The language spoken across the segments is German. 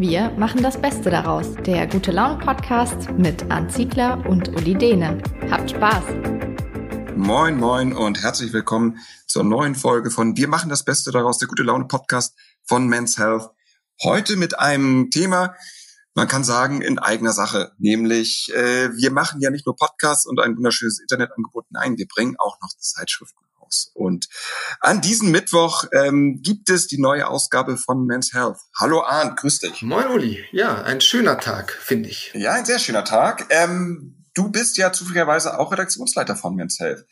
Wir machen das Beste daraus. Der Gute Laune Podcast mit Arndt Ziegler und Uli Dehne. Habt Spaß! Moin, moin und herzlich willkommen zur neuen Folge von Wir machen das Beste daraus, der Gute Laune Podcast von Men's Health. Heute mit einem Thema, man kann sagen, in eigener Sache. Nämlich, äh, wir machen ja nicht nur Podcasts und ein wunderschönes Internetangebot, nein, wir bringen auch noch Zeitschriften raus. Und an diesem Mittwoch ähm, gibt es die neue Ausgabe von Men's Health. Hallo Arndt, grüß dich. Moin Uli, ja, ein schöner Tag, finde ich. Ja, ein sehr schöner Tag. Ähm, du bist ja zufälligerweise auch Redaktionsleiter von Men's Health.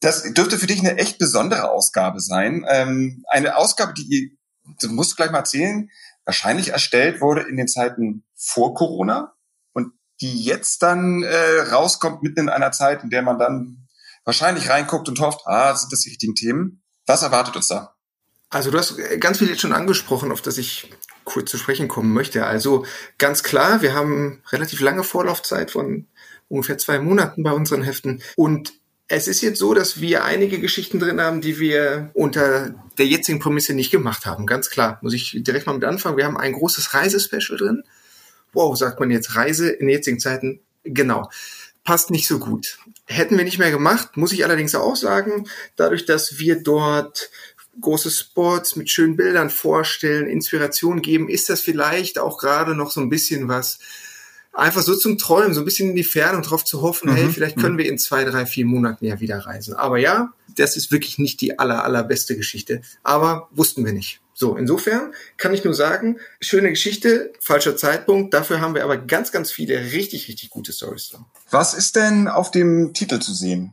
Das dürfte für dich eine echt besondere Ausgabe sein. Ähm, eine Ausgabe, die, du musst gleich mal erzählen, wahrscheinlich erstellt wurde in den Zeiten vor Corona und die jetzt dann äh, rauskommt mitten in einer Zeit, in der man dann wahrscheinlich reinguckt und hofft, ah, sind das die richtigen Themen. Was erwartet uns da? Also du hast ganz viel jetzt schon angesprochen, auf das ich kurz zu sprechen kommen möchte. Also ganz klar, wir haben relativ lange Vorlaufzeit von ungefähr zwei Monaten bei unseren Heften und es ist jetzt so, dass wir einige Geschichten drin haben, die wir unter der jetzigen Prämisse nicht gemacht haben. Ganz klar. Muss ich direkt mal mit anfangen. Wir haben ein großes Reisespecial drin. Wow, sagt man jetzt Reise in jetzigen Zeiten? Genau. Passt nicht so gut. Hätten wir nicht mehr gemacht, muss ich allerdings auch sagen, dadurch, dass wir dort große Spots mit schönen Bildern vorstellen, Inspiration geben, ist das vielleicht auch gerade noch so ein bisschen was, einfach so zum Träumen, so ein bisschen in die Ferne und darauf zu hoffen, mhm. hey, vielleicht können mhm. wir in zwei, drei, vier Monaten ja wieder reisen. Aber ja, das ist wirklich nicht die aller, allerbeste Geschichte. Aber wussten wir nicht. So, insofern kann ich nur sagen, schöne Geschichte, falscher Zeitpunkt. Dafür haben wir aber ganz, ganz viele richtig, richtig gute Stories. Was ist denn auf dem Titel zu sehen?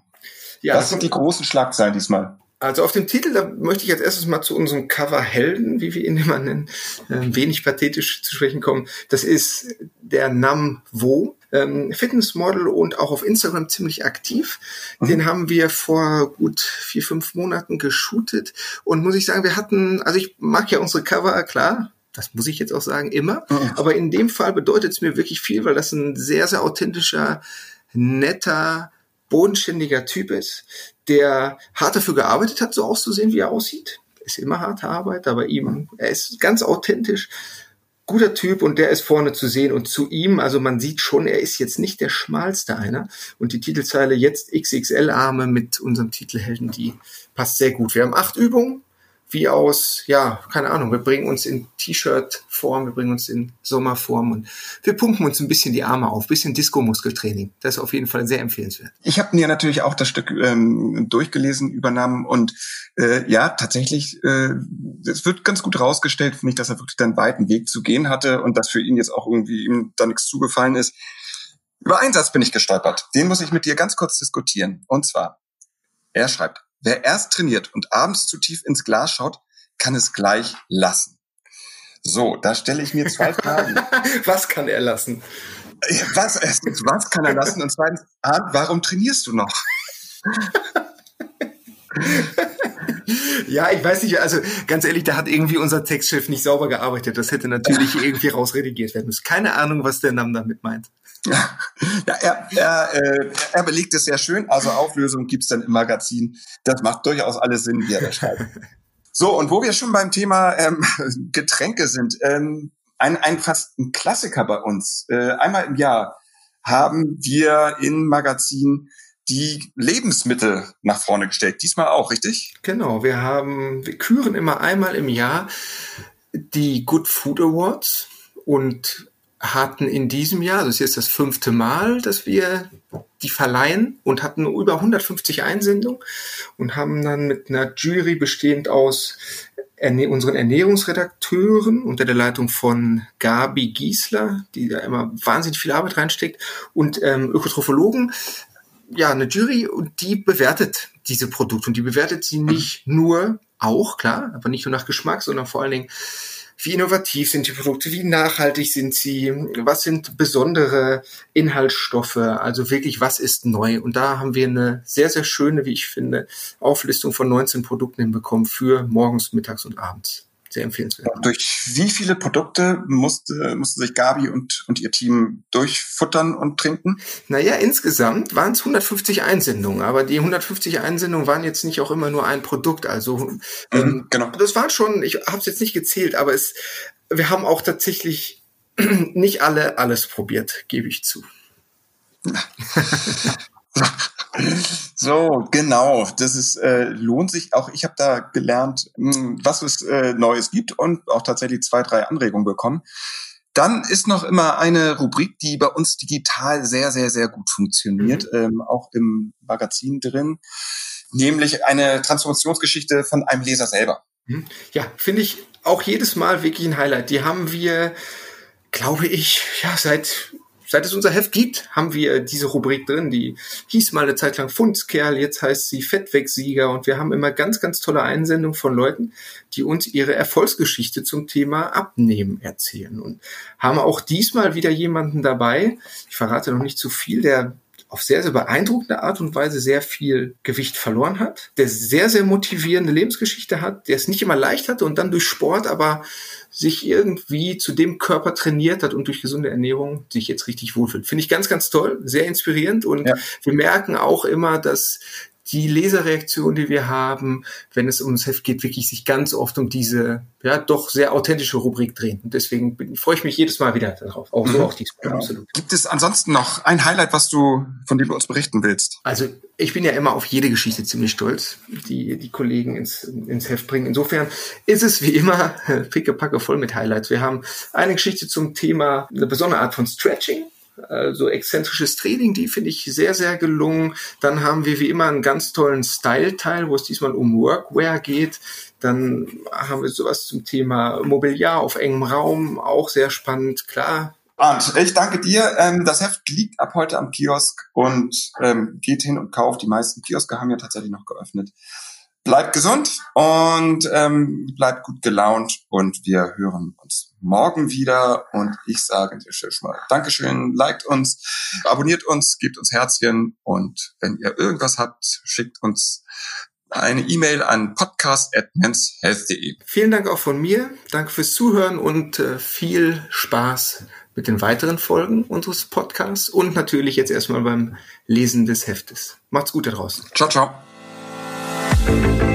Ja, Was sind die großen Schlagzeilen diesmal? Also auf dem Titel, da möchte ich als erstes mal zu unserem Cover-Helden, wie wir ihn immer nennen, äh, wenig pathetisch zu sprechen kommen. Das ist der Nam Wo, ähm, Fitnessmodel und auch auf Instagram ziemlich aktiv. Mhm. Den haben wir vor gut vier, fünf Monaten geshootet. Und muss ich sagen, wir hatten, also ich mag ja unsere Cover, klar, das muss ich jetzt auch sagen, immer. Mhm. Aber in dem Fall bedeutet es mir wirklich viel, weil das ein sehr, sehr authentischer, netter, bodenständiger Typ ist, der hart dafür gearbeitet hat, so auszusehen, wie er aussieht. Ist immer harte Arbeit, aber ihm, er ist ganz authentisch, guter Typ und der ist vorne zu sehen und zu ihm, also man sieht schon, er ist jetzt nicht der schmalste einer und die Titelzeile jetzt XXL-Arme mit unserem Titelhelden, die passt sehr gut. Wir haben acht Übungen, wie aus, ja, keine Ahnung, wir bringen uns in T-Shirt-Form, wir bringen uns in Sommerform und wir pumpen uns ein bisschen die Arme auf, bisschen Disco-Muskeltraining. Das ist auf jeden Fall sehr empfehlenswert. Ich habe mir natürlich auch das Stück ähm, durchgelesen, übernommen und äh, ja, tatsächlich, äh, es wird ganz gut rausgestellt, finde ich, dass er wirklich einen weiten Weg zu gehen hatte und dass für ihn jetzt auch irgendwie ihm da nichts zugefallen ist. Über einen Satz bin ich gestolpert. Den muss ich mit dir ganz kurz diskutieren. Und zwar, er schreibt, Wer erst trainiert und abends zu tief ins Glas schaut, kann es gleich lassen. So, da stelle ich mir zwei Fragen. was kann er lassen? Was, erstens, was kann er lassen? Und zweitens, warum trainierst du noch? Ja, ich weiß nicht, also ganz ehrlich, da hat irgendwie unser Textchef nicht sauber gearbeitet. Das hätte natürlich irgendwie rausredigiert werden müssen. Keine Ahnung, was der Nam damit meint. Ja, er, er, äh, er belegt es sehr schön. Also Auflösung gibt's dann im Magazin. Das macht durchaus alles Sinn, wie er das schreibt. So, und wo wir schon beim Thema ähm, Getränke sind, ähm, ein, ein fast ein Klassiker bei uns. Äh, einmal im Jahr haben wir im Magazin die Lebensmittel nach vorne gestellt. Diesmal auch, richtig? Genau, wir haben, wir küren immer einmal im Jahr die Good Food Awards und hatten in diesem Jahr, das ist jetzt das fünfte Mal, dass wir die verleihen und hatten über 150 Einsendungen und haben dann mit einer Jury bestehend aus unseren Ernährungsredakteuren unter der Leitung von Gabi Giesler, die da immer wahnsinnig viel Arbeit reinsteckt, und ähm, Ökotrophologen, ja, eine Jury und die bewertet diese Produkte und die bewertet sie nicht nur auch, klar, aber nicht nur nach Geschmack, sondern vor allen Dingen wie innovativ sind die Produkte, wie nachhaltig sind sie, was sind besondere Inhaltsstoffe, also wirklich, was ist neu. Und da haben wir eine sehr, sehr schöne, wie ich finde, Auflistung von 19 Produkten hinbekommen für morgens, mittags und abends. Sehr empfehlenswert. Durch wie viele Produkte musste, musste sich Gabi und, und ihr Team durchfuttern und trinken? Naja, insgesamt waren es 150 Einsendungen, aber die 150 Einsendungen waren jetzt nicht auch immer nur ein Produkt. Also mhm, ähm, genau. das waren schon, ich habe es jetzt nicht gezählt, aber es, wir haben auch tatsächlich nicht alle alles probiert, gebe ich zu. So, genau. Das ist äh, lohnt sich auch. Ich habe da gelernt, mh, hm, was es äh, Neues gibt und auch tatsächlich zwei, drei Anregungen bekommen. Dann ist noch immer eine Rubrik, die bei uns digital sehr, sehr, sehr gut funktioniert, mhm. ähm, auch im Magazin drin, nämlich eine Transformationsgeschichte von einem Leser selber. Mhm. Ja, finde ich auch jedes Mal wirklich ein Highlight. Die haben wir, glaube ich, ja seit Seit es unser Heft gibt, haben wir diese Rubrik drin, die hieß mal eine Zeit lang Fundskerl, jetzt heißt sie Fettwegsieger und wir haben immer ganz, ganz tolle Einsendungen von Leuten, die uns ihre Erfolgsgeschichte zum Thema Abnehmen erzählen und haben auch diesmal wieder jemanden dabei, ich verrate noch nicht zu viel, der auf sehr, sehr beeindruckende Art und Weise sehr viel Gewicht verloren hat, der sehr, sehr motivierende Lebensgeschichte hat, der es nicht immer leicht hatte und dann durch Sport aber sich irgendwie zu dem Körper trainiert hat und durch gesunde Ernährung sich jetzt richtig wohlfühlt. Finde ich ganz, ganz toll, sehr inspirierend und ja. wir merken auch immer, dass die Leserreaktion, die wir haben, wenn es ums Heft geht, wirklich sich ganz oft um diese, ja, doch sehr authentische Rubrik drehen. Und deswegen bin, freue ich mich jedes Mal wieder darauf. Auch so mhm. auch diesmal, genau. absolut. Gibt es ansonsten noch ein Highlight, was du, von dem du uns berichten willst? Also, ich bin ja immer auf jede Geschichte ziemlich stolz, die die Kollegen ins, ins Heft bringen. Insofern ist es wie immer pickepacke voll mit Highlights. Wir haben eine Geschichte zum Thema eine besondere Art von Stretching also exzentrisches Training, die finde ich sehr, sehr gelungen. Dann haben wir wie immer einen ganz tollen Style-Teil, wo es diesmal um Workwear geht. Dann haben wir sowas zum Thema Mobiliar auf engem Raum, auch sehr spannend, klar. Arndt, ich danke dir. Ähm, das Heft liegt ab heute am Kiosk und ähm, geht hin und kauft. Die meisten Kioske haben ja tatsächlich noch geöffnet bleibt gesund und ähm, bleibt gut gelaunt und wir hören uns morgen wieder und ich sage Stelle schon mal Dankeschön, liked uns, abonniert uns, gebt uns Herzchen und wenn ihr irgendwas habt, schickt uns eine E-Mail an podcast.menshealth.de. Vielen Dank auch von mir. Danke fürs Zuhören und äh, viel Spaß mit den weiteren Folgen unseres Podcasts und natürlich jetzt erstmal beim Lesen des Heftes. Macht's gut da draußen. Ciao, ciao. Thank you.